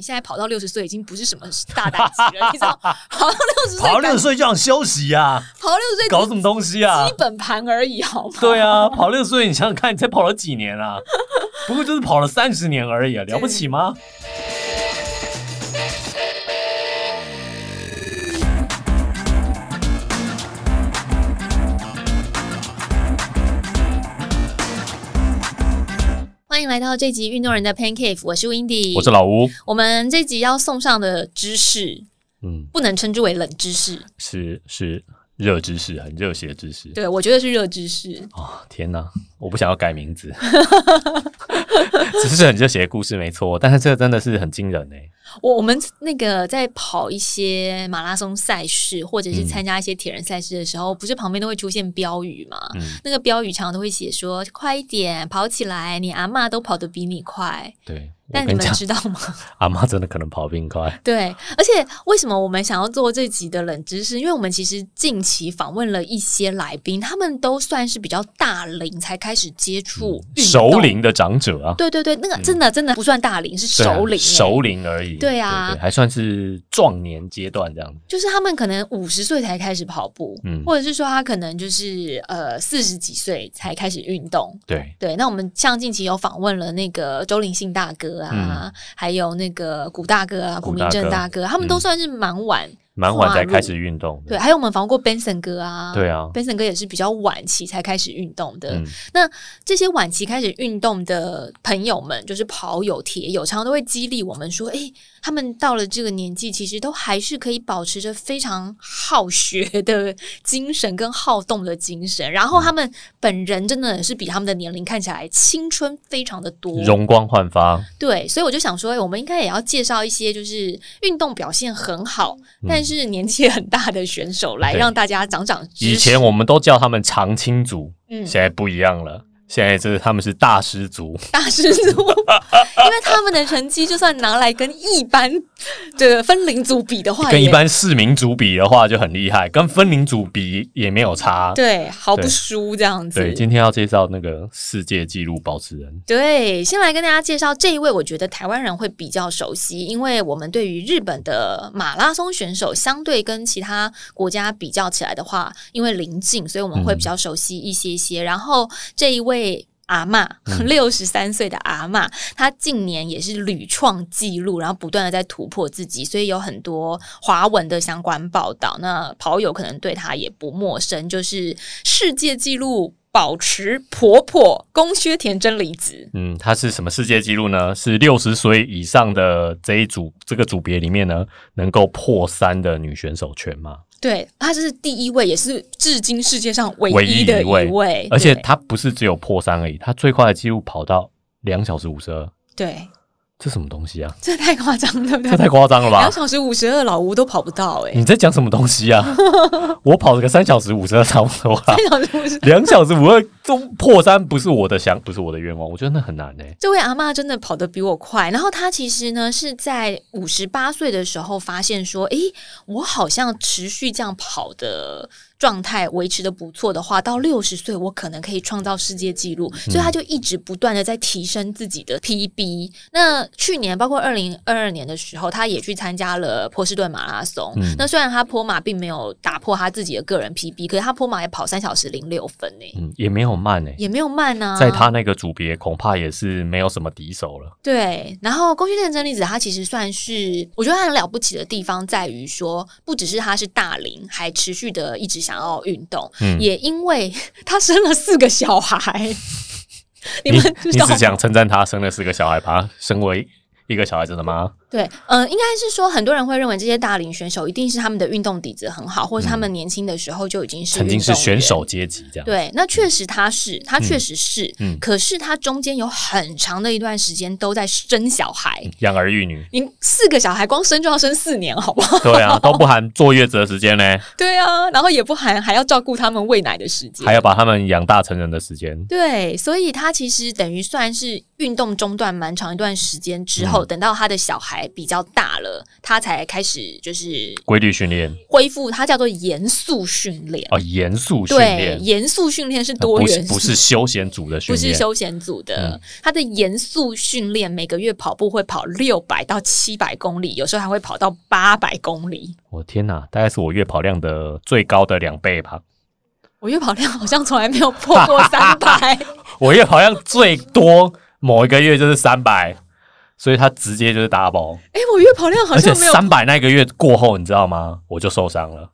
你现在跑到六十岁已经不是什么大胆级了，你知道？跑到六十岁，跑到六十岁就想休息呀，跑到六十岁搞什么东西啊？基本盘而已，好吗？对啊，跑六十岁，你想想看，你才跑了几年啊？不过就是跑了三十年而已啊，了不起吗？迎来到这集运动人的 Pancake，我是 Windy，我是老吴。我们这集要送上的知识，嗯，不能称之为冷知识，是是热知识，很热血的知识。对我觉得是热知识。哦，天哪，我不想要改名字，只是很热血的故事没错，但是这个真的是很惊人哎。我我们那个在跑一些马拉松赛事，或者是参加一些铁人赛事的时候，不是旁边都会出现标语吗？嗯那个标语常常都会写说：“快一点，跑起来，你阿妈都跑得比你快。对，”但你们知道吗？阿妈真的可能跑得比你快。对，而且为什么我们想要做这集的冷知识？因为我们其实近期访问了一些来宾，他们都算是比较大龄才开始接触熟。龄的长者啊，对对对，那个真的真的不算大龄，是熟龄、欸。熟龄而已。对啊还算是壮年阶段这样子。就是他们可能五十岁才开始跑步，嗯或者是说他可能就是呃四十几岁才开始运动。对，对，那我们像近期有访问了那个周林信大哥啊，还有那个古大哥啊，古明正大哥，他们都算是蛮晚。蛮晚才开始运动的。对，还有我们访问过 Benson 哥啊，对啊，，Benson 哥也是比较晚期才开始运动的。嗯那这些晚期开始运动的朋友们，就是跑友、铁友，常常都会激励我们说：“诶，他们到了这个年纪，其实都还是可以保持着非常好学 的精神跟好动的精神。然后他们本人真的是比他们的年龄看起来青春非常的多。容光焕发。对，所以我就想说，诶我们应该也要介绍一些就是运动表现很好，但是年纪很大的选手，来让大家长长。以前我们都叫他们长青组，嗯现在不一样了。现在这他们是大师族，大师族，因为他们的成绩就算拿来跟一般的分龄组比的话，跟一般市民组比的话就很厉害，跟分龄组比也没有差。对毫不输这样子。对，今天要介绍那个世界纪录保持人，对，先来跟大家介绍这一位，我觉得台湾人会比较熟悉，因为我们对于日本的马拉松选手，相对跟其他国家比较起来的话，因为临近，所以我们会比较熟悉一些些。然后这一位。阿嬷六十三岁的阿嬷，她近年也是屡创纪录，然后不断的在突破自己，所以有很多华文的相关报道。那跑友可能对她也不陌生，就是世界纪录保持婆婆宫薛田真理子。嗯，她是什么世界纪录呢？是六十岁以上的这一组这个组别里面呢，能够破三的女选手全马，对，他是第一位，也是至今世界上唯唯一一的一位。位，而且他不是只有破三而已，他最快的记录跑到两小时五十二，对，这什么东西啊？这太夸张了，对不对这太夸张了吧两？小时五十二，老吴都跑不到哎、你在讲什么东西啊？我跑了个三小时五十二差不多啦三，小时五十。两小时五二都破三，不是我的想，不是我的愿望，我觉得那很难呢、这位阿妈真的跑得比我快，然后她其实呢是在五十八岁的时候发现说，诶，我好像持续这样跑的状态维持的不错的话，到六十岁我可能可以创造世界纪录，所以他就一直不断的在提升自己的 PB。那去年包括二零二二年的时候，他也去参加了波士顿马拉松。嗯那虽然他坡马并没有打破他自己的个人 PB，可是他坡马也跑三小时零六分呢、嗯，也没有慢呢、也没有慢啊，在他那个组别恐怕也是没有什么敌手了。对，然后宫崎骏真理子，他其实算是，我觉得他很了不起的地方在于说，不只是他是大龄，还持续的一直想要运动，嗯。也因为她生了四个小孩，你 你们你只想称赞他生了四个小孩，把他生为一个小孩子的妈。对，嗯、应该是说很多人会认为这些大龄选手一定是他们的运动底子很好，或是他们年轻的时候就已经是嗯曾经是选手阶级这样。对，那确实他是，他确实是，嗯可是他中间有很长的一段时间都在生小孩。养儿育女，你四个小孩光生就要生四年，好不好？对啊，都不含坐月子的时间呢，对啊，然后也不含还要照顾他们喂奶的时间，还要把他们养大成人的时间。对，所以他其实等于算是运动中断蛮长一段时间之后，等到他的小孩比较大了，他才开始就是规律训练恢复，它叫做严肃训练。哦，严肃训对，练，严肃训练是多元，不是休闲组的训不是，休闲组的，他的严肃训练每个月跑步会跑六百到七百公里，有时候还会跑到八百公里。我天哪，大概是我月跑量的最高的两倍吧。我月跑量好像从来没有破过三百，我月跑量最多某一个月就是三百，所以他直接就是 double，哎、我月跑量好像没有，三百那个月过后，你知道吗？我就受伤了。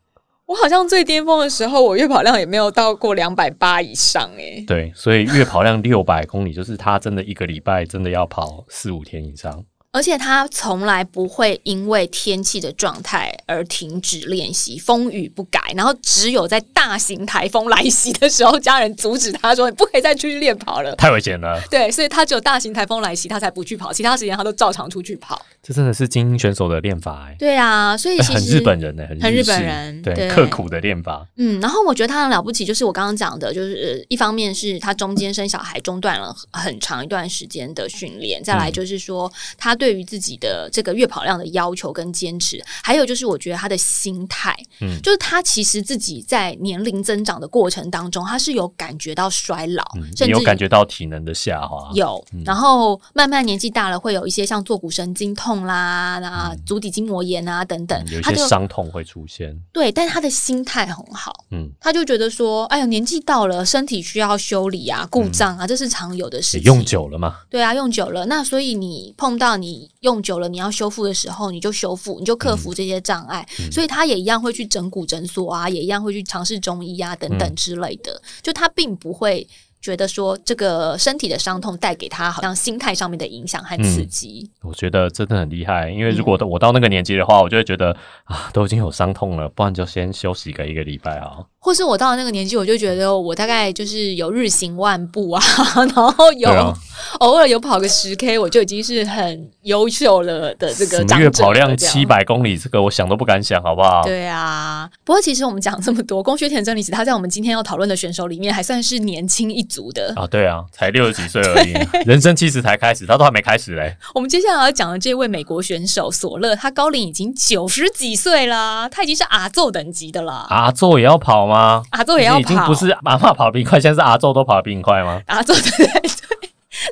我好像最巅峰的时候，我月跑量也没有到过两百八以上、哎，对，所以月跑量六百公里，就是他真的一个礼拜真的要跑四五天以上。而且他从来不会因为天气的状态而停止练习，风雨不改。然后只有在大型台风来袭的时候，家人阻止他说：“你不可以再出去练跑了。太危险了，”对，所以他只有大型台风来袭，他才不去跑，其他时间他都照常出去跑。这真的是精英选手的练法哎、对啊，所以其实很日本人呢、很很日本人对对。刻苦的练法。嗯，然后我觉得他很了不起，就是我刚刚讲的，就是呃一方面是他中间生小孩中断了很长一段时间的训练，再来就是说他对于自己的这个月跑量的要求跟坚持，还有就是我觉得他的心态，嗯。就是他其实自己在年龄增长的过程当中，他是有感觉到衰老，嗯，甚至你有感觉到体能的下滑？有，然后慢慢年纪大了，会有一些像坐骨神经痛啦、那足底筋膜炎啊等等嗯，有一些伤痛会出现。对，但是他的心态很好，嗯，他就觉得说，哎呀，年纪到了，身体需要修理啊、故障啊，这是常有的事用久了嘛？对啊，用久了，那所以你碰到你用久了，你要修复的时候，你就修复，你就克服这些障碍。所以他也一样会去整骨诊所啊，也一样会去尝试中医啊等等之类的。就他并不会觉得说这个身体的伤痛带给他好像心态上面的影响和刺激。我觉得真的很厉害，因为如嗯果我到那个年纪的话，我就会觉得啊，都已经有伤痛了，不然就先休息个一个礼拜啊。或是我到了那个年纪，我就觉得我大概就是有日行万步啊，然后有、啊偶尔有跑个十 K，我就已经是很优秀了的这个什长者月跑量七。百公里，这个我想都不敢想，好不好？对啊，不过其实我们讲这么多，宫学田真理子他在我们今天要讨论的选手里面还算是年轻一族的。啊，对啊，才六十几岁而已，人生其实才开始，他都还没开始嘞。我们接下来要讲的这位美国选手索勒，他高龄已经九十几岁啦，他已经是阿宙等级的啦。阿宙也要跑吗？阿宙也要跑，已经不是阿妈跑得比你快，现在是阿宙都跑得比你快吗？阿宙对对对，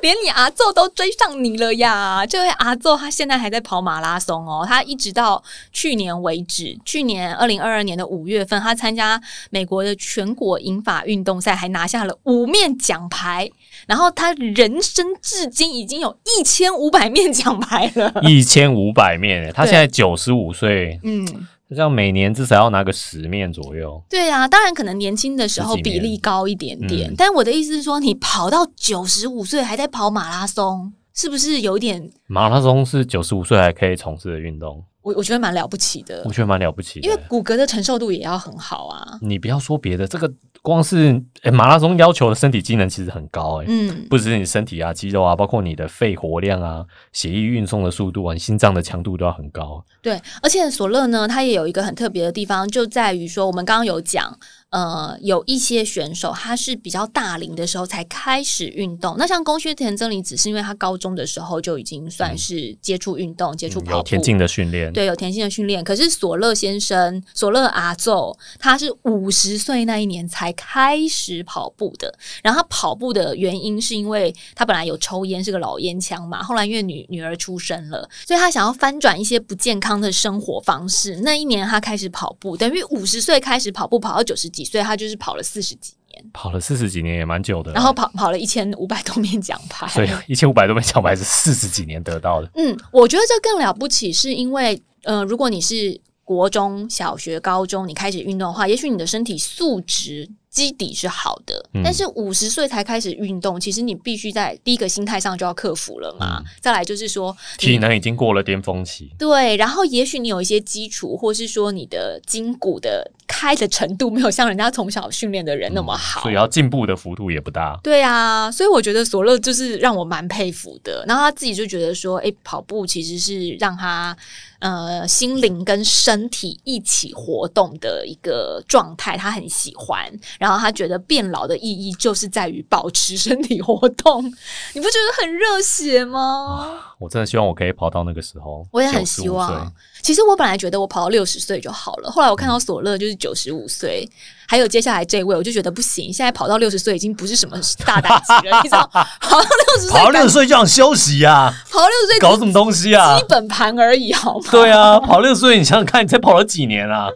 连你阿宙都追上你了呀！这位阿宙他现在还在跑马拉松哦，他一直到去年为止，去年二零二二年的五月份，他参加美国的全国英法运动赛，还拿下了五面奖牌。然后他人生至今已经有一千五百面奖牌了。一千五百面，他现在九十五岁，嗯，这样每年至少要拿个十面左右。对啊，当然可能年轻的时候比例高一点点，嗯但我的意思是说，你跑到九十五岁还在跑马拉松，是不是有点？马拉松是九十五岁还可以从事的运动，我我觉得蛮了不起的我，觉得蛮了不起的。因为骨骼的承受度也要很好啊。你不要说别的，这个光是、诶马拉松要求的身体机能其实很高哎、嗯，不只是你身体啊、肌肉啊，包括你的肺活量啊、血液运送的速度啊、你心脏的强度都要很高。对，而且索勒呢，他也有一个很特别的地方，就在于说，我们刚刚有讲，呃，有一些选手他是比较大龄的时候才开始运动。那像宫薛田真理子，是因为他高中的时候就已经算是接触运动、接触嗯跑步。有田径的训练，对，有田径的训练。可是索勒先生，索勒阿宙，他是五十岁那一年才开始跑步的。然后他跑步的原因是因为他本来有抽烟，是个老烟枪嘛。后来因为女女儿出生了，所以他想要翻转一些不健康的生活方式。那一年他开始跑步，等于五十岁开始跑步，跑到九十几岁，他就是跑了四十几年，跑了四十几年也蛮久的。然后跑跑了一千五百多面奖牌。所以一千五百多面奖牌是四十几年得到的。嗯，我觉得这更了不起，是因为呃，如果你是国中小学、高中，你开始运动的话，也许你的身体素质基底是好的，嗯。但是五十岁才开始运动，其实你必须在第一个心态上就要克服了嘛。嗯。再来就是说，体能已经过了巅峰期，对，然后也许你有一些基础，或是说你的筋骨的开的程度没有像人家从小训练的人那么好，所以要进步的幅度也不大。对啊，所以我觉得索乐就是让我蛮佩服的。然后他自己就觉得说，哎，跑步其实是让他呃心灵跟身体一起活动的一个状态，他很喜欢。然后他觉得变老的意义就是在于保持身体活动，你不觉得很热血吗？我真的希望我可以跑到那个时候，我也很希望。其实我本来觉得我跑到六十岁就好了，后来我看到索乐就是九十五岁，还有接下来这位，我就觉得不行。现在跑到六十岁已经不是什么大打击了，你知道？跑到六十岁，跑到六十岁就想休息呀？跑到六十岁搞什么东西啊？基本盘而已，好吗？对啊，跑六十岁，你想想看，你才跑了几年啊？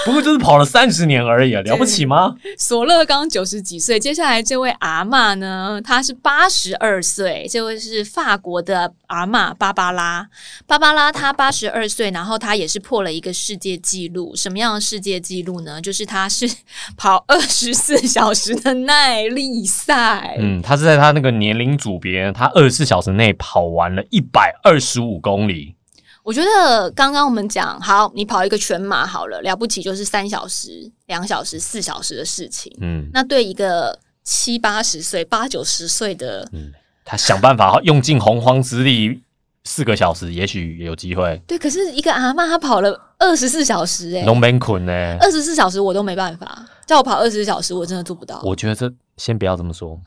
不过就是跑了三十年而已啊，了不起吗？索勒刚九十几岁，接下来这位阿嬷呢？她是八十二岁，这位是法国的阿嬷芭芭拉。芭芭拉她八十二岁，然后她也是破了一个世界纪录。什么样的世界纪录呢？就是她是跑二十四小时的耐力赛。嗯，她是在她那个年龄组别，她二十四小时内跑完了一百二十五公里。我觉得刚刚我们讲好，你跑一个全马好了，了不起就是三小时、两小时、四小时的事情。嗯，那对一个七八十岁、八九十岁的，嗯，他想办法用尽洪荒之力，四个小时也许有机会。对，可是一个阿妈她跑了二十四小时，哎，龙门捆呢？二十四小时我都没办法，叫我跑二十四小时，我真的做不到。我觉得这。先不要这么说，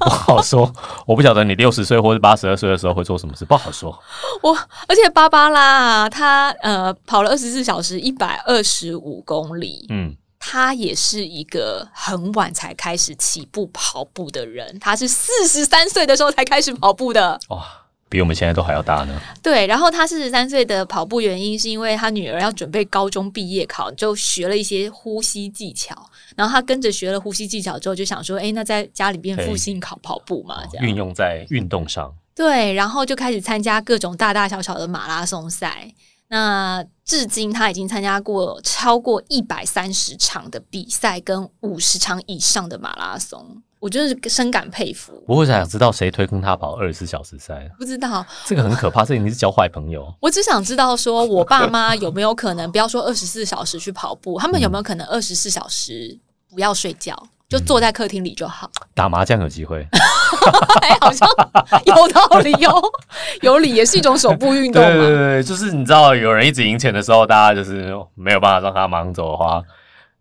不好说。我不晓得你六十岁或者八十二岁的时候会做什么事，不好说。我而且芭芭拉她呃跑了二十四小时一百二十五公里，嗯，她也是一个很晚才开始起步跑步的人，她是四十三岁的时候才开始跑步的。哇。比我们现在都还要大呢。对，然后他四十三岁的跑步原因是因为他女儿要准备高中毕业考，就学了一些呼吸技巧。然后他跟着学了呼吸技巧之后，就想说：“哎，那在家里边复兴考跑步嘛，这样运用在运动上。”对，然后就开始参加各种大大小小的马拉松赛。那至今他已经参加过超过一百三十场的比赛，跟五十场以上的马拉松。我真是深感佩服。我会想知道谁推坑他跑二十四小时赛？不知道，这个很可怕。这你是交坏朋友。我只想知道，说我爸妈有没有可能，不要说二十四小时去跑步，他们有没有可能二十四小时不要睡觉，就坐在客厅里就好？打麻将有机会？好像有道理哦，有理也是一种手部运动嘛。对对对，就是你知道，有人一直赢钱的时候，大家就是没有办法让他忙走的话。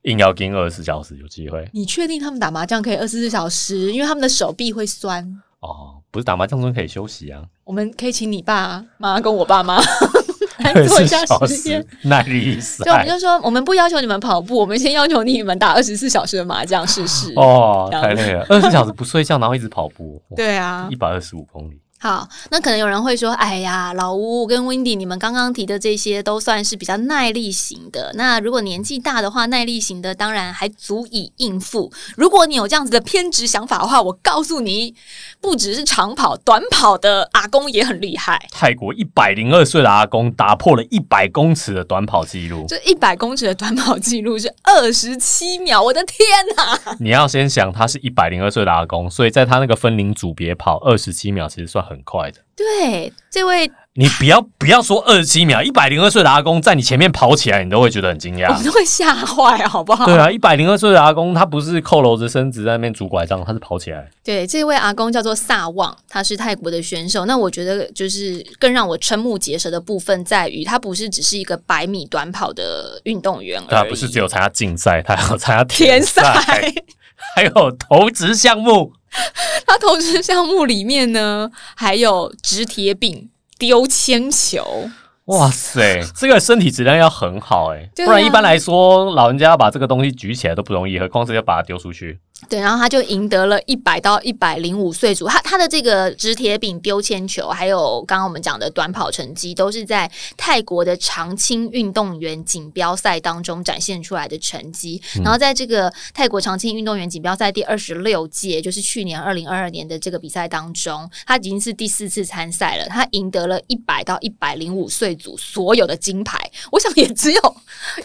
硬要盯二十四小时有机会？你确定他们打麻将可以二十四小时？因为他们的手臂会酸。哦，不是打麻将中可以休息啊。我们可以请你爸妈跟我爸妈 来做一下实验。耐力赛。就我们就说，我们不要求你们跑步，我们先要求你们打二十四小时的麻将试试。哦，太累了，二十四小时不睡觉，然后一直跑步。对啊，一百二十五公里。好，那可能有人会说：“哎呀，老吴跟 Wendy，你们刚刚提的这些都算是比较耐力型的。那如果年纪大的话，耐力型的当然还足以应付。如果你有这样子的偏执想法的话，我告诉你，不只是长跑，短跑的阿公也很厉害。泰国一百零二岁的阿公打破了一百公尺的短跑记录。这一百公尺的短跑记录是二十七秒，我的天哪！你要先想，他是一百零二岁的阿公，所以在他那个分龄组别跑二十七秒，其实算。很快的，对这位，你不要不要说二十七秒，一百零二岁的阿公在你前面跑起来，你都会觉得很惊讶，你都会吓坏，好不好？对啊，一百零二岁的阿公，他不是扣楼子身子在那边拄拐杖，他是跑起来。对，这位阿公叫做萨旺，他是泰国的选手。那我觉得就是更让我瞠目结舌的部分在于，他不是只是一个百米短跑的运动员，他不是只有参加竞赛，他还要参加田赛，还有投掷项目。他投资项目里面呢，还有掷铁饼、丢铅球。哇塞，这个身体质量要很好哎，不然一般来说，老人家要把这个东西举起来都不容易，何况是要把它丢出去。对，然后他就赢得了一百到一百零五岁组，他他的这个直铁饼、丢铅球，还有刚刚我们讲的短跑成绩，都是在泰国的长青运动员锦标赛当中展现出来的成绩。然后在这个泰国长青运动员锦标赛第二十六届，就是去年二零二二年的这个比赛当中，他已经是第四次参赛了。他赢得了一百到一百零五岁组所有的金牌，我想也只有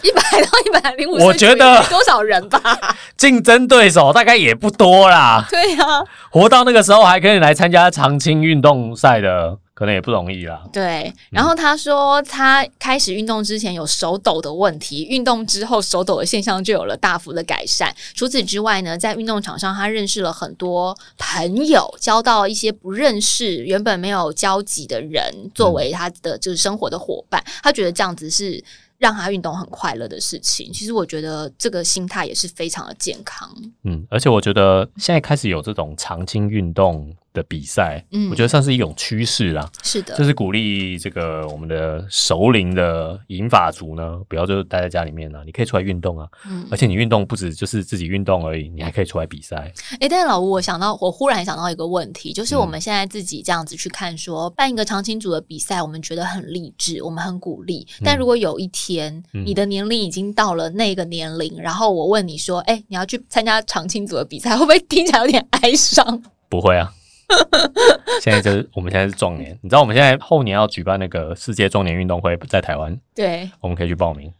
一百到一百零五，我觉得多少人吧？竞争对手大。应该也不多啦。对呀，活到那个时候还可以来参加长青运动赛的，可能也不容易啦。对，然后他说他开始运动之前有手抖的问题，运动之后手抖的现象就有了大幅的改善。除此之外呢，在运动场上他认识了很多朋友，交到一些不认识、原本没有交集的人作为他的就是生活的伙伴。他觉得这样子是让他运动很快乐的事情。其实我觉得这个心态也是非常的健康。嗯，而且我觉得现在开始有这种长青运动的比赛，嗯我觉得算是一种趋势啦。是的，就是鼓励这个我们的熟龄的银发族呢，不要就待在家里面了、你可以出来运动啊。嗯而且你运动不止就是自己运动而已，你还可以出来比赛。诶，但是老吴，我想到，我忽然想到一个问题，就是我们现在自己这样子去看说，办一个长青组的比赛，我们觉得很励志，我们很鼓励。但如果有一天、嗯你的年龄已经到了那个年龄，然后我问你说，诶，你要去参加长青组的比赛，会不会听起来有点哀伤？不会啊，现在就是我们现在是壮年，你知道我们现在后年要举办那个世界壮年运动会，在台湾，对，我们可以去报名。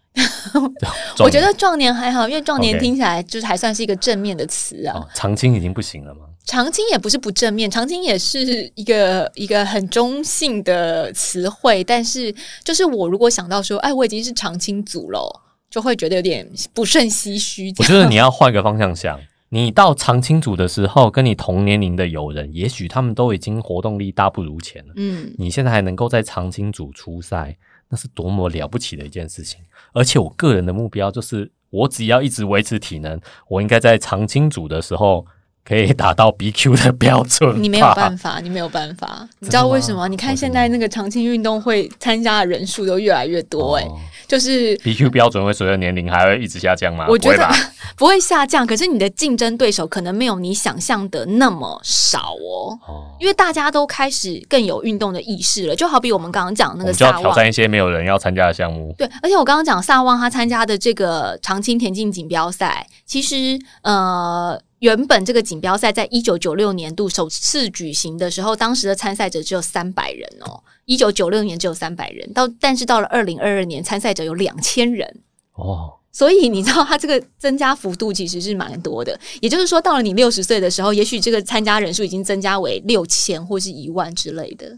我觉得壮年还好，因为壮年听起来就是还算是一个正面的词啊。哦，长青已经不行了吗？长青也不是不正面，长青也是一个一个很中性的词汇，但是就是我如果想到说，哎，我已经是长青组了，就会觉得有点不胜唏嘘。我觉得你要换个方向想，你到长青组的时候，跟你同年龄的友人，也许他们都已经活动力大不如前了。嗯，你现在还能够在长青组出赛，那是多么了不起的一件事情。而且我个人的目标就是，我只要一直维持体能，我应该在长青组的时候可以达到 BQ 的标准。你没有办法，你没有办法，你知道为什么？你看现在那个长青运动会参加的人数都越来越多、哎、哦就是 BQ 标准会随着年龄还会一直下降吗？我觉得 不会下降，可是你的竞争对手可能没有你想象的那么少哦。哦，因为大家都开始更有运动的意识了，就好比我们刚刚讲那个萨旺，挑战一些没有人要参加的项目。对，而且我刚刚讲萨旺他参加的这个长青田径锦标赛，其实呃。原本这个锦标赛在一九九六年度首次举行的时候，当时的参赛者只有三百人哦。一九九六年只有三百人，到但是到了二零二二年，参赛者有两千人。哦，所以你知道，它这个增加幅度其实是蛮多的。也就是说，到了你六十岁的时候，也许这个参加人数已经增加为六千或是一万之类的，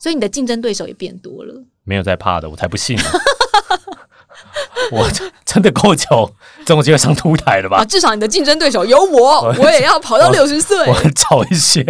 所以你的竞争对手也变多了。没有在怕的，我才不信呢。我真的够久，这种机会上凸台了吧啊，？至少你的竞争对手有我，我也要跑到六十岁。我找一些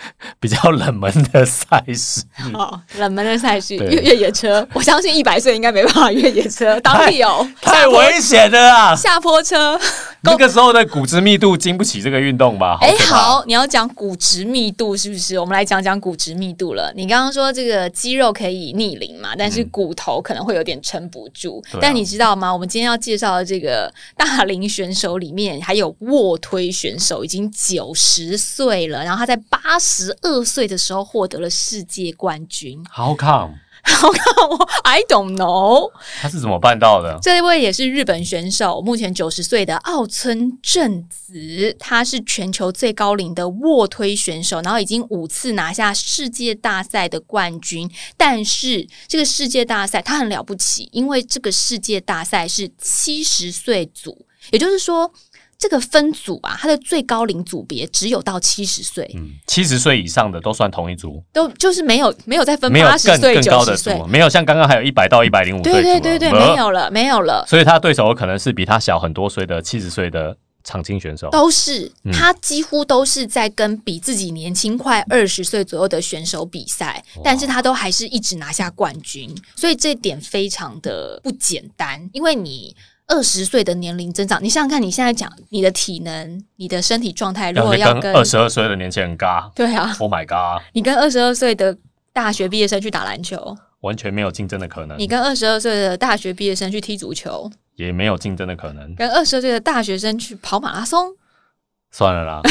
比较冷门的赛事。好，冷门的赛事，越越野车，我相信一百岁应该没办法越野车，当地有 太危险了啊！下坡车。那个时候的骨质密度经不起这个运动吧？哎，好，你要讲骨质密度是不是？我们来讲讲骨质密度了。你刚刚说这个肌肉可以逆龄嘛，但是骨头可能会有点撑不住。但你知道吗？我们今天要介绍的这个大龄选手里面，还有卧推选手，已经九十岁了，然后他在八十二岁的时候获得了世界冠军。How come？好看我，I don't know。他是怎么办到的？这一位也是日本选手，目前九十岁的奥村正子，他是全球最高龄的卧推选手，然后已经五次拿下世界大赛的冠军。但是这个世界大赛他很了不起，因为这个世界大赛是七十岁组，也就是说。这个分组啊，它的最高龄组别只有到七十岁，嗯，七十岁以上的都算同一组，都就是没有没有再分八十岁、更更高的九十岁组，，没有像刚刚还有一百到一百零五岁对对对对，没没。有了，没有了。所以他对手有可能是比他小很多岁的七十岁的长青选手。都是嗯他几乎都是在跟比自己年轻快二十岁左右的选手比赛，但是他都还是一直拿下冠军，所以这点非常的不简单。因为你二十岁的年龄增长，你想想看，你现在讲你的体能、你的身体状态，如果要跟跟二十二岁的年轻人尬。对啊，，Oh my god，你跟二十二岁的大学毕业生去打篮球，完全没有竞争的可能。你，跟二十二岁的大学毕业生去踢足球，也没有竞争的可能。跟二十二岁的大学生去跑马拉松，算了啦，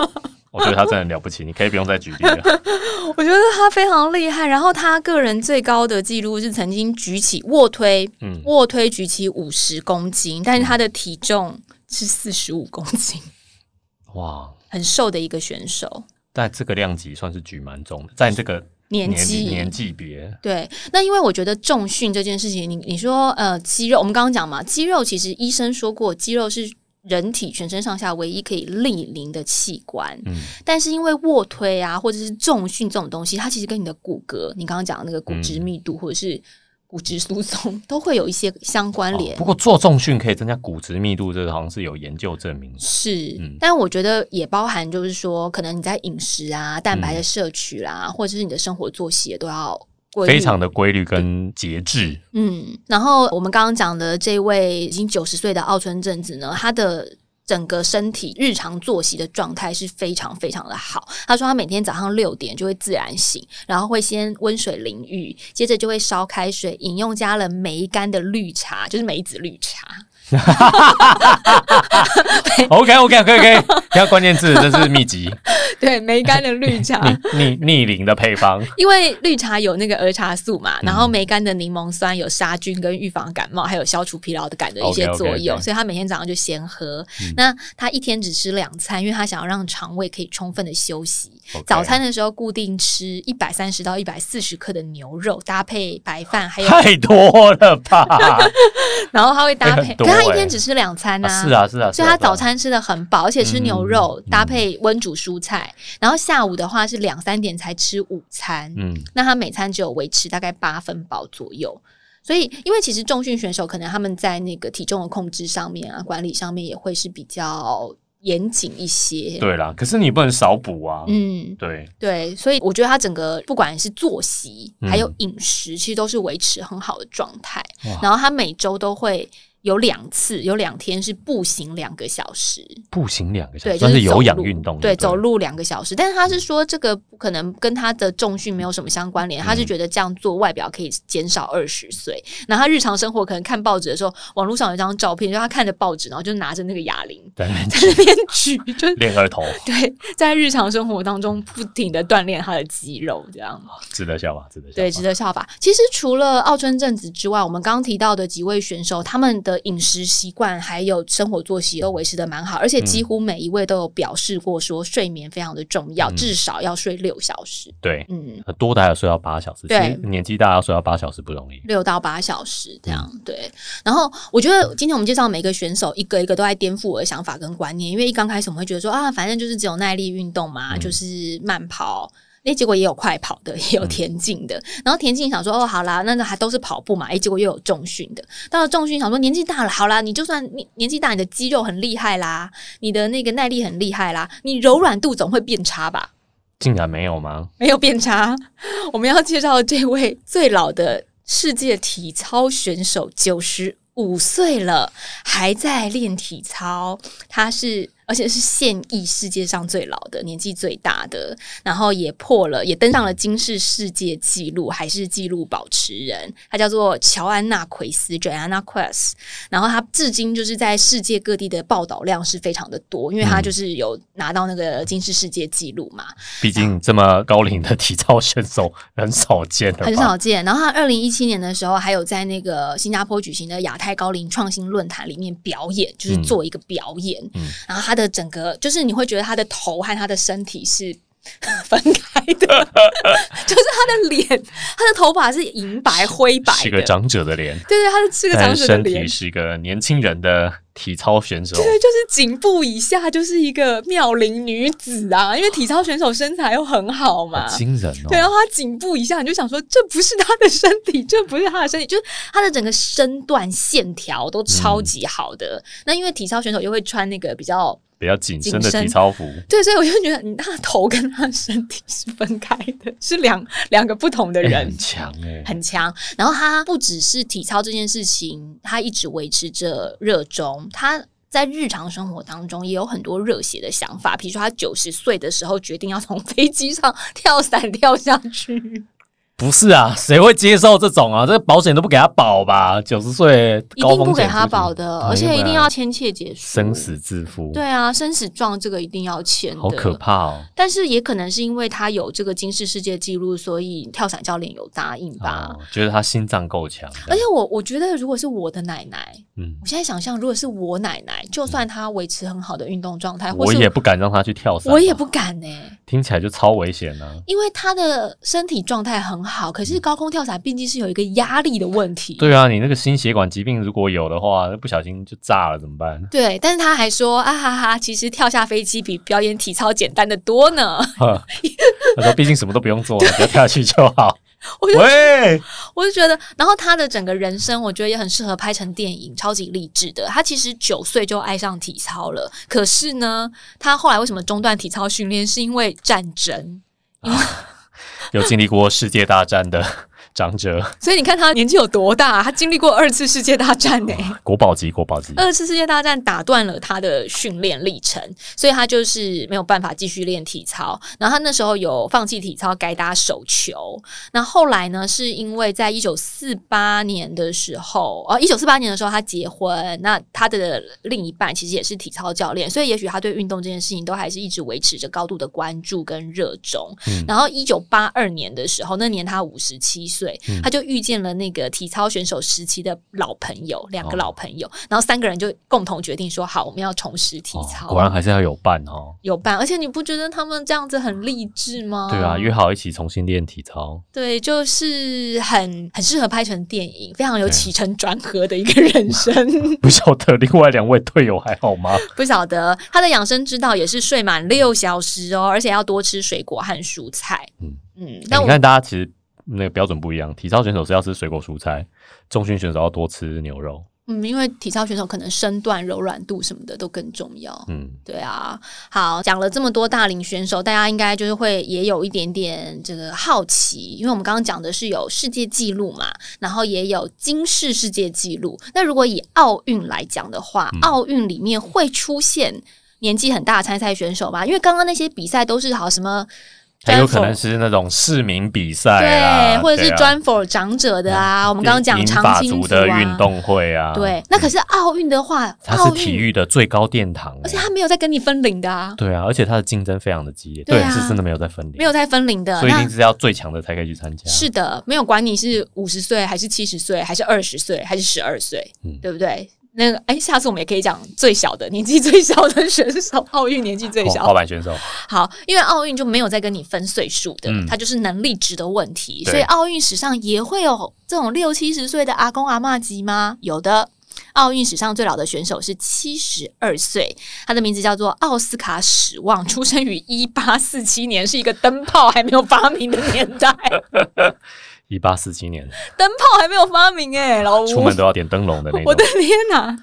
我觉得他真的很了不起，你可以不用再举例了。我觉得他非常厉害。然后他个人最高的记录是曾经举起卧推，嗯，卧推举起五十公斤，但是他的体重是四十五公斤，哇，很瘦的一个选手，但这个量级算是举蛮重的，在这个年年纪年纪别，对，那因为我觉得重训这件事情，你你说呃肌肉，我们刚刚讲嘛，肌肉其实医生说过，肌肉是人体全身上下唯一可以立零的器官。嗯，但是因为卧推啊，或者是重训这种东西，它其实跟你的骨骼，你刚刚讲的那个骨质密度或者是骨质疏松，都会有一些相关联。哦不过做重训可以增加骨质密度，这个好像是有研究证明的。是，嗯但我觉得也包含，就是说，可能你在饮食啊、蛋白的嗯摄取啦，或者是你的生活作息也都要规律非常的规律跟节制。嗯。然后我们刚刚讲的这位已经九十岁的奥村正子呢，他的。整个身体日常作息的状态是非常非常的好。他说他每天早上六点就会自然醒，然后会先温水淋浴，接着就会烧开水，饮用加了梅干的绿茶，就是梅子绿茶。OK OK OK OK，要关键字，这是秘籍，对，梅干的绿茶。逆逆逆龄的配方。因为绿茶有那个儿茶素嘛，嗯然后梅干的柠檬酸有杀菌跟预防感冒，还有消除疲劳的感的一些作用所以他每天早上就先喝。嗯那他一天只吃两餐，因为他想要让肠胃可以充分的休息。早餐的时候固定吃一百三十到一百四十克的牛肉，搭配白饭，还有太多了吧？然后他会搭配，他一欸天只吃两餐呐、啊是啊是啊，所以他早餐吃的很饱，而且吃牛肉、嗯搭配温煮蔬菜，然后下午的话是两三点才吃午餐。嗯那他每餐只有维持大概八分饱左右。所以，因为其实重训选手可能他们在那个体重的控制上面啊、管理上面也会是比较严谨一些。，对啦，可是你不能少补啊。嗯，对，对，所以我觉得他整个不管是作息嗯还有饮食，其实都是维持很好的状态。然后他每周都会有两次，有两天是步行两个小时，步行两个小对，时，就是算是有氧运动。对，走路两个小时。但是他是说这个可能跟他的重训没有什么相关联，他嗯是觉得这样做外表可以减少二十岁。然后他日常生活可能看报纸的时候，网络上有一张照片，就他看着报纸，然后就拿着那个哑铃在那边举，就练二头，对，在日常生活当中不停的锻炼他的肌肉，这样。值得效法，值得效法。对，值得效法。其实除了奥村正子之外，我们刚刚提到的几位选手，他们的饮食习惯还有生活作息都维持的蛮好，而且几乎每一位都有表示过说睡眠非常的重要，嗯至少要睡六小时。对，嗯。多的还要睡到八小时，对年纪大要睡到八小时不容易。六到八小时这样，嗯对。然后我觉得今天我们介绍每个选手，一个一个都在颠覆我的想法跟观念。因为一刚开始我们会觉得说啊，反正就是只有耐力运动嘛，嗯就是慢跑。诶，结果也有快跑的，也有田径的。然后田径想说，哦，好啦，那个还都是跑步嘛。诶，结果又有重训的。到了重训想说，年纪大了，好啦，你就算你年纪大，你的肌肉很厉害啦，你的那个耐力很厉害啦，你柔软度总会变差吧？竟然没有吗？没有变差。我们要介绍的这位最老的世界体操选手，九十五岁了，还在练体操。他是。而且是现役世界上最老的、年纪最大的，然后也破了，也登上了金氏世界纪录，还是纪录保持人。他叫做乔安娜·奎斯 （Joanna Quest）。然后他至今就是在世界各地的报道量是非常的多，因为他就是有拿到那个金氏世界纪录嘛。毕竟这么高龄的体操选手很少见的，很少见。然后他二零一七年的时候，还有在那个新加坡举行的亚太高龄创新论坛里面表演，就是做一个表演。嗯然后他的整个就是你会觉得他的头和他的身体是 分开的，就是他的脸，他的头发是银白灰白的，是个长者的脸，对对，他是个长者的脸身体。是个年轻人的体操选手。对，就是颈部以下就是一个妙龄女子啊，因为体操选手身材又很好嘛，好惊人哦！对，然后他颈部以下，你就想说，这不是他的 身体，这不是他的身体，就是他的整个身段线条都超级好的。那因为体操选手又会穿那个比较比较紧身的体操服，对，所以我就觉得，你他的头跟他的身体是分开的，是两两个不同的人。欸很强哎，很强，然后他不只是体操这件事情，他一直维持着热衷，他在日常生活当中也有很多热血的想法，比如说他九十岁的时候决定要从飞机上 跳伞跳下去，不是啊，谁会接受这种啊？这个保险都不给他保吧？九十岁一定不给他保的，哎而且一定要签切结束，生死自负，对啊，生死状这个一定要签的，好可怕哦！但是也可能是因为他有这个金氏世界纪录，所以跳伞教练有答应吧。哦，觉得他心脏够强，而且我我觉得，如果是我的奶奶，嗯，我现在想象，如果是我奶奶，就算她维持很好的运动状态，我也不敢让她去跳伞，我也不敢呢、听起来就超危险啊！因为她的身体状态很好，可是高空跳伞毕竟是有一个压力的问题。对啊，你那个心血管疾病如果有的话，不小心就炸了怎么办？对，但是他还说啊哈哈，其实跳下飞机比表演体操简单的多呢。他说，毕竟什么都不用做，只要跳下去就好。我就喂，我就觉得，然后他的整个人生，我觉得也很适合拍成电影，超级励志的。他其实九岁就爱上体操了，可是呢，他后来为什么中断体操训练？是因为战争。有经历过世界大战的长者，所以你看他年纪有多大？他经历过二次世界大战呢、国宝级，国宝级。二次世界大战打断了他的训练历程，所以他就是没有办法继续练体操。然后他那时候有放弃体操，改打手球。那后来呢，是因为在一九四八年的时候，呃，一九四八年的时候他结婚，那他的另一半其实也是体操教练，所以也许他对运动这件事情都还是一直维持着高度的关注跟热衷。然后一九八二年的时候，那年他五十七岁，他就遇见了那个体操选手时期的老朋友，两个老朋友，然后三个人就共同决定说：好，我们要重拾体操。哦果然还是要有伴哦。有伴，而且你不觉得他们这样子很励志吗？对啊，约好一起重新练体操。对，就是很很适合拍成电影，非常有起承转合的一个人生。不晓得另外两位队友还好吗？不晓得他的养生之道也是睡满六小时哦，而且要多吃水果和蔬菜。嗯嗯，欸那我你看大家其实那个标准不一样，体操选手是要吃水果蔬菜，重训选手要多吃牛肉。嗯，因为体操选手可能身段、柔软度什么的都更重要。嗯，对啊，好，讲了这么多大龄选手，大家应该就是会也有一点点这个好奇，因为我们刚刚讲的是有世界纪录嘛，然后也有金世世界纪录。那如果以奥运来讲的话，嗯奥运里面会出现年纪很大的参赛选手吗？因为刚刚那些比赛都是好什么。还有可能是那种市民比赛啊，对，或者是专 for 长者的啊，我们刚刚讲英长法族青啊，的运动会啊，对，那可是奥运的话，它是体育的最高殿堂欸，而且它没有在跟你分龄的啊，对啊，而且它的竞争非常的激烈，对啊是真的没有在分龄，没有在分龄的，所以一定是要最强的才可以去参加。是的，没有管你是五十岁还是七十岁，还是二十岁，还是十二岁，嗯对不对？那个，哎，下次我们也可以讲最小的年纪最小的选手，奥运年纪最哦小。滑板选手，好，因为奥运就没有再跟你分岁数的，嗯它就是能力值的问题，所以奥运史上也会有这种六七十岁的阿公阿嬷级吗？有的。奥运史上最老的选手是七十二岁，他的名字叫做奥斯卡史旺，出生于一八四七年，是一个灯泡还没有发明的年代，一八四七年灯泡还没有发明哎、老吴，出门都要点灯笼的那种 我的。天哪！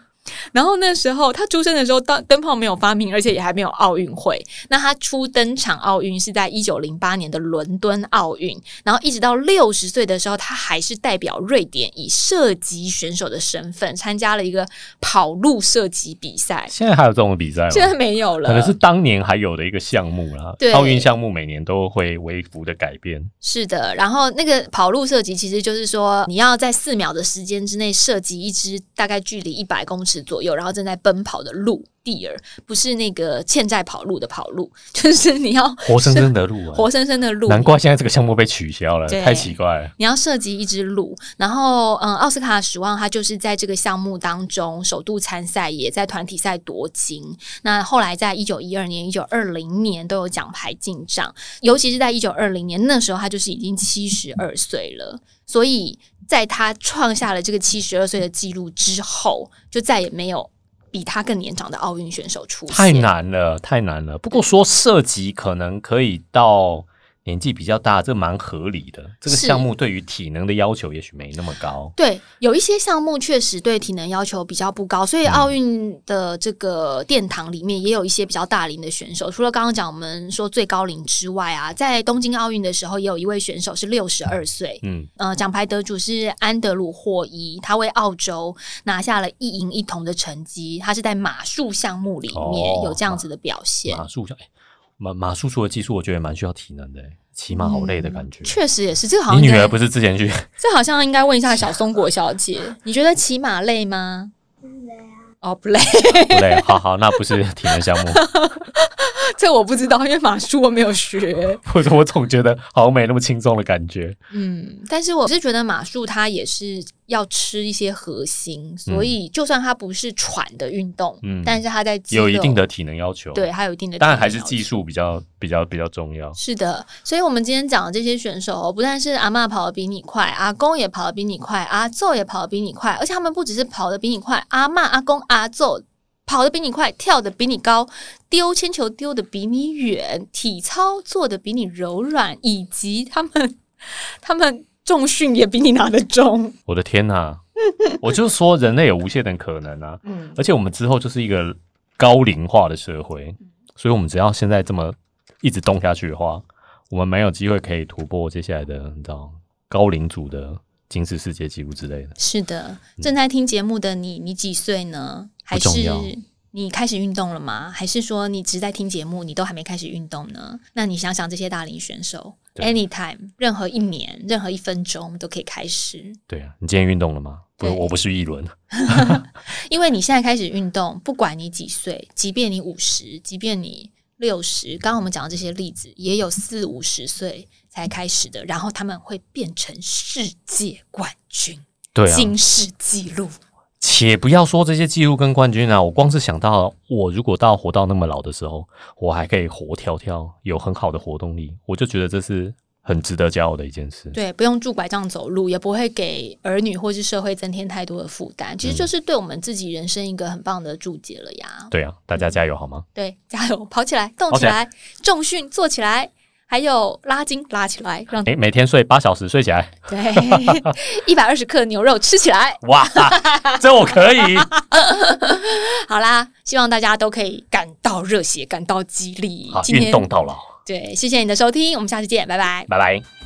然后那时候他出生的时候，灯灯泡没有发明，而且也还没有奥运会。那他初登场奥运是在一九零八年的伦敦奥运，然后一直到六十岁的时候，他还是代表瑞典以射击选手的身份参加了一个跑路射击比赛。现在还有这种比赛吗？现在没有了，可能是当年还有的一个项目啦对。奥运项目每年都会微幅的改变。是的，然后那个跑路射击其实就是说，你要在四秒的时间之内射击一支大概距离一百公尺左右，然后正在奔跑的鹿 deer，不是那个欠债跑路的跑路，就是你要活生生的鹿啊！活生生的鹿。难怪现在这个项目被取消了，太奇怪了。你要涉及一只鹿，然后嗯，奥斯卡史旺他就是在这个项目当中首度参赛，也在团体赛夺金。那后来在一九一二年、一九二零年都有奖牌进账，尤其是在一九二零年那时候，他就是已经七十二岁了，所以在他创下了这个七十二岁的记录之后，就再也没有比他更年长的奥运选手出现。太难了，太难了。不过说涉及可能可以到年纪比较大，这蛮合理的。这个项目对于体能的要求也许没那么高。对，有一些项目确实对体能要求比较不高，所以嗯奥运的这个殿堂里面也有一些比较大龄的选手。除了刚刚讲我们说最高龄之外啊，在东京奥运的时候，也有一位选手是六十二岁。嗯，呃，奖牌得主是安德鲁霍伊，他为澳洲拿下了一银一铜的成绩。他是在马术项目里面哦有这样子的表现，马术项哎马马术除了技术，我觉得也蛮需要体能的。骑马好累的感觉。确实也是。这个好像你女儿不是之前去？这好像应该问一下小松果小姐，你觉得骑马累吗？累啊哦，不累。不累，好好，那不是体能项目。这我不知道，因为马术我没有学。或者我总觉得好像没那么轻松的感觉。嗯，但是我是觉得马术它也是要吃一些核心，所以就算它不是喘的运动，嗯但是它在有一定的体能要求，，对，它有一定的，当然还是技。术比较比较比较重要。是的，所以我们今天讲的这些选手哦，不但是阿嬷跑得比你快，阿公也跑得比你快，阿奏也跑得比你快，而且他们不只是跑得比你快，阿嬷、阿公、阿奏跑得比你快，跳得比你高，丢铅球丢得比你远，体操做得比你柔软，以及他们 他们重训也比你拿得重。我的天呐、我就说人类有无限的可能啊！嗯，而且我们之后就是一个高龄化的社会，所以我们只要现在这么一直动下去的话，我们没有机会可以突破接下来的，你知道高龄组的金氏世界纪录之类的。是的，正在听节目的你，你几岁呢？还是你开始运动了吗？还是说你只在听节目，你都还没开始运动呢？那你想想这些大龄选手，anytime，任何一年，任何一分钟都可以开始，对啊，你今天运动了吗？不，我不是一轮。因为你现在开始运动，不管你几岁，即便你五十，即便你六十，刚刚我们讲的这些例子，也有四五十岁才开始的，然后他们会变成世界冠军，对啊，金世纪录。且不要说这些记录跟冠军啊，我光是想到我如果到活到那么老的时候，我还可以活跳跳，有很好的活动力，我就觉得这是很值得骄傲的一件事。对，不用拄拐杖走路，也不会给儿女或是社会增添太多的负担，其实就是对我们自己人生一个很棒的注解了呀。对啊，大家加油好吗？对，加油，跑起来，动起来起来，重训做起来，还有拉筋拉起来，让诶，每天睡八小时，睡起来，对 一百二十克牛肉吃起来。哇，这我可以。好啦，希望大家都可以感到热血，感到激励运动到老，对，谢谢你的收听，我们下次见，拜拜。拜拜。